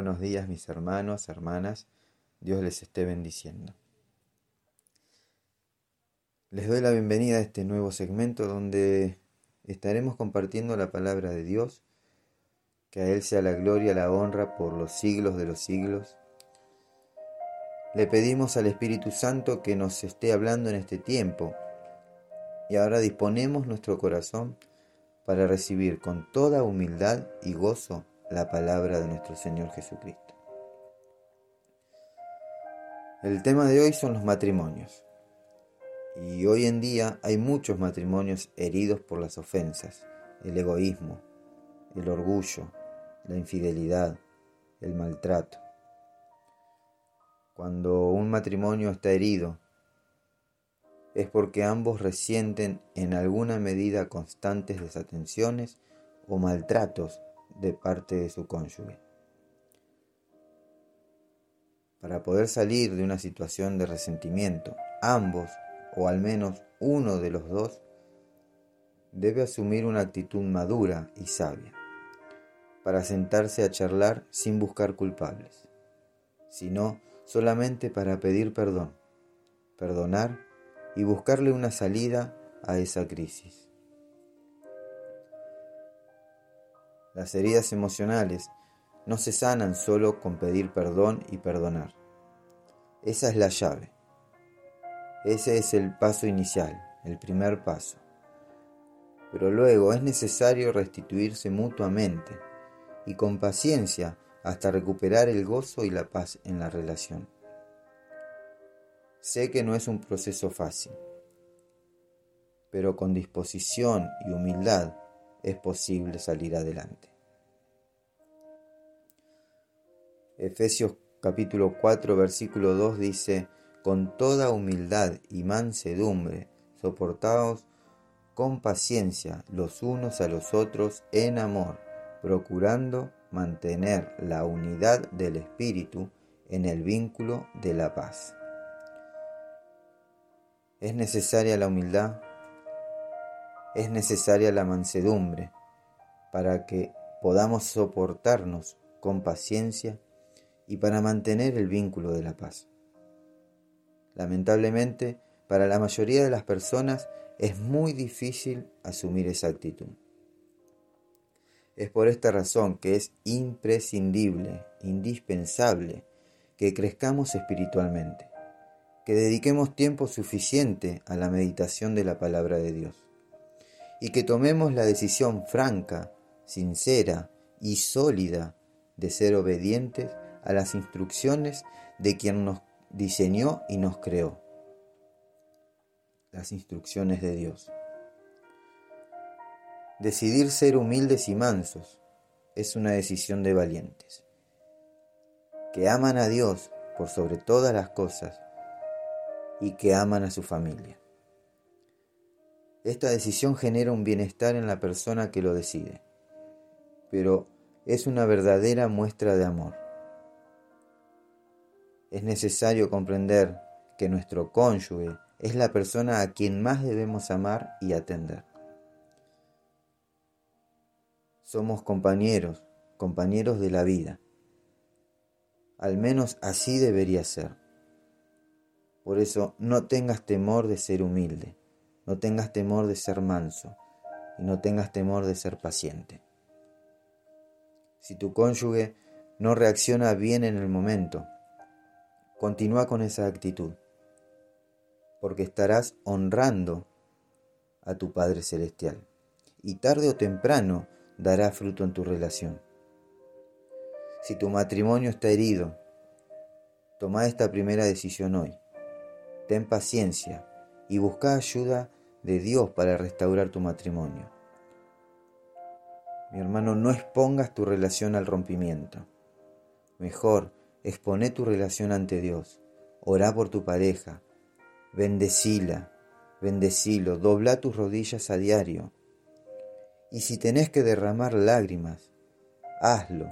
buenos días mis hermanos, hermanas. Dios les esté bendiciendo. Les doy la bienvenida a este nuevo segmento donde estaremos compartiendo la palabra de Dios. Que a Él sea la gloria, la honra por los siglos de los siglos. Le pedimos al Espíritu Santo que nos esté hablando en este tiempo. Y ahora disponemos nuestro corazón para recibir con toda humildad y gozo la palabra de nuestro Señor Jesucristo. El tema de hoy son los matrimonios. Y hoy en día hay muchos matrimonios heridos por las ofensas, el egoísmo, el orgullo, la infidelidad, el maltrato. Cuando un matrimonio está herido, es porque ambos resienten en alguna medida constantes desatenciones o maltratos de parte de su cónyuge. Para poder salir de una situación de resentimiento, ambos, o al menos uno de los dos, debe asumir una actitud madura y sabia, para sentarse a charlar sin buscar culpables, sino solamente para pedir perdón, perdonar y buscarle una salida a esa crisis. Las heridas emocionales no se sanan solo con pedir perdón y perdonar. Esa es la llave. Ese es el paso inicial, el primer paso. Pero luego es necesario restituirse mutuamente y con paciencia hasta recuperar el gozo y la paz en la relación. Sé que no es un proceso fácil, pero con disposición y humildad es posible salir adelante. Efesios capítulo 4 versículo 2 dice, con toda humildad y mansedumbre, soportaos con paciencia los unos a los otros en amor, procurando mantener la unidad del Espíritu en el vínculo de la paz. Es necesaria la humildad es necesaria la mansedumbre para que podamos soportarnos con paciencia y para mantener el vínculo de la paz. Lamentablemente, para la mayoría de las personas es muy difícil asumir esa actitud. Es por esta razón que es imprescindible, indispensable, que crezcamos espiritualmente, que dediquemos tiempo suficiente a la meditación de la palabra de Dios y que tomemos la decisión franca, sincera y sólida de ser obedientes a las instrucciones de quien nos diseñó y nos creó. Las instrucciones de Dios. Decidir ser humildes y mansos es una decisión de valientes, que aman a Dios por sobre todas las cosas y que aman a su familia. Esta decisión genera un bienestar en la persona que lo decide, pero es una verdadera muestra de amor. Es necesario comprender que nuestro cónyuge es la persona a quien más debemos amar y atender. Somos compañeros, compañeros de la vida. Al menos así debería ser. Por eso no tengas temor de ser humilde no tengas temor de ser manso y no tengas temor de ser paciente. Si tu cónyuge no reacciona bien en el momento, continúa con esa actitud, porque estarás honrando a tu Padre Celestial y tarde o temprano dará fruto en tu relación. Si tu matrimonio está herido, toma esta primera decisión hoy. Ten paciencia y busca ayuda de Dios para restaurar tu matrimonio. Mi hermano, no expongas tu relación al rompimiento. Mejor, expone tu relación ante Dios. Orá por tu pareja. Bendecila, bendecilo, dobla tus rodillas a diario. Y si tenés que derramar lágrimas, hazlo,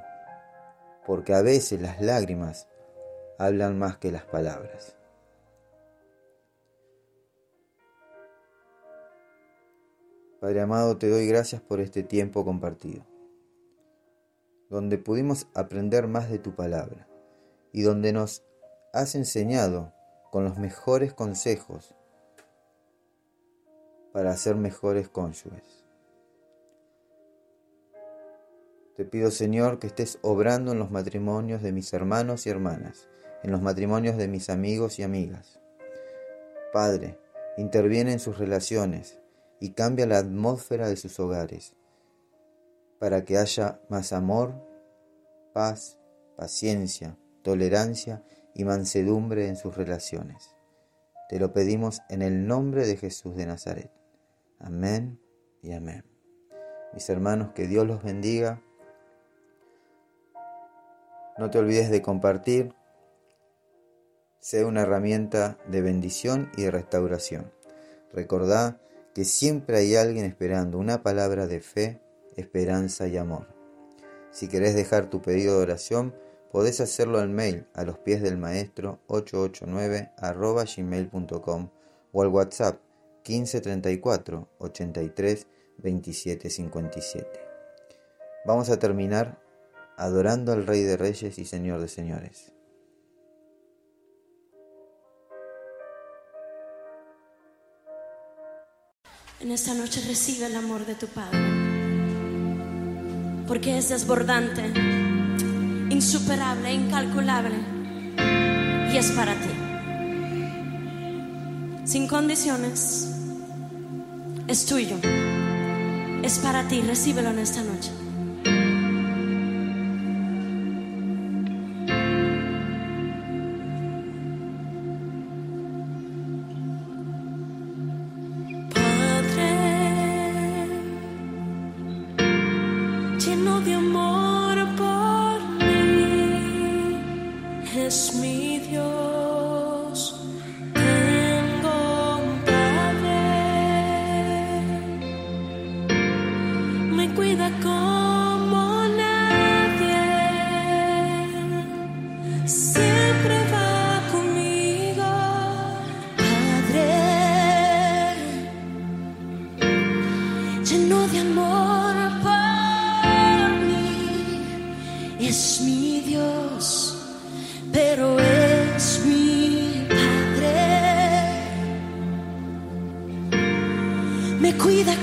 porque a veces las lágrimas hablan más que las palabras. Padre amado, te doy gracias por este tiempo compartido. donde pudimos aprender más de tu palabra y donde nos has enseñado con los mejores consejos para ser mejores cónyuges. Te pido Señor que estés obrando en los matrimonios de mis hermanos y hermanas, en los matrimonios de mis amigos y amigas. Padre, interviene en sus relaciones y cambia la atmósfera de sus hogares para que haya más amor, paz, paciencia, tolerancia y mansedumbre en sus relaciones. Te lo pedimos en el nombre de Jesús de Nazaret. Amén y amén. Mis hermanos, que Dios los bendiga. No te olvides de compartir. Sea una herramienta de bendición y de restauración. Recordá que siempre hay alguien esperando una palabra de fe, esperanza y amor. Si querés dejar tu pedido de oración, podés hacerlo al mail a los pies del maestro 889 gmail.com o al WhatsApp 1534 83 27 57. Vamos a terminar adorando al Rey de Reyes y Señor de Señores. En esta noche recibe el amor de tu Padre, porque es desbordante, insuperable, incalculable, y es para ti. Sin condiciones, es tuyo, es para ti, recíbelo en esta noche. Es mi Dios, pero es mi Padre. Me cuida